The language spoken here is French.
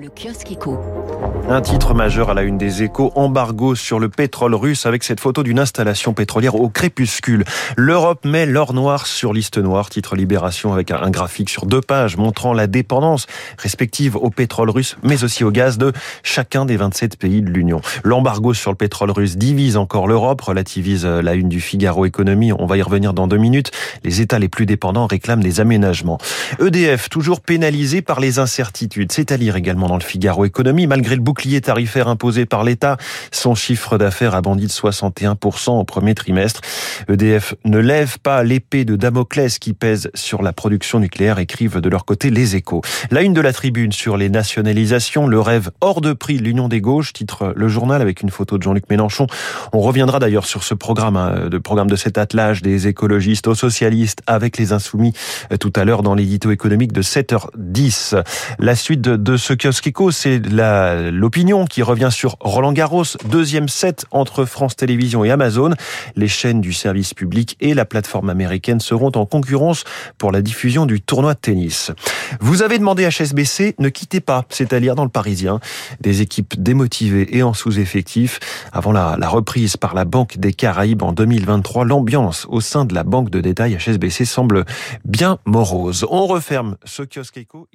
Le kiosque éco. Un titre majeur à la une des échos, embargo sur le pétrole russe avec cette photo d'une installation pétrolière au crépuscule. L'Europe met l'or noir sur liste noire, titre Libération avec un graphique sur deux pages montrant la dépendance respective au pétrole russe mais aussi au gaz de chacun des 27 pays de l'Union. L'embargo sur le pétrole russe divise encore l'Europe, relativise la une du Figaro Économie, on va y revenir dans deux minutes. Les États les plus dépendants réclament des aménagements. EDF toujours pénalisé par les incertitudes, c'est à lire également dans le Figaro Économie. Malgré le bouclier tarifaire imposé par l'État, son chiffre d'affaires a bondi de 61% au premier trimestre. EDF ne lève pas l'épée de Damoclès qui pèse sur la production nucléaire, écrivent de leur côté les échos. La une de la tribune sur les nationalisations, le rêve hors de prix de l'Union des gauches, titre le journal avec une photo de Jean-Luc Mélenchon. On reviendra d'ailleurs sur ce programme, hein, de programme de cet attelage des écologistes aux socialistes avec les insoumis euh, tout à l'heure dans l'édito économique de 7h10. La suite de ce kiosque Kiko, c'est l'opinion qui revient sur Roland Garros, deuxième set entre France Télévisions et Amazon. Les chaînes du service public et la plateforme américaine seront en concurrence pour la diffusion du tournoi de tennis. Vous avez demandé à HSBC, ne quittez pas, c'est à lire dans le Parisien. Des équipes démotivées et en sous-effectif. Avant la, reprise par la Banque des Caraïbes en 2023, l'ambiance au sein de la banque de détail HSBC semble bien morose. On referme ce kiosque éco.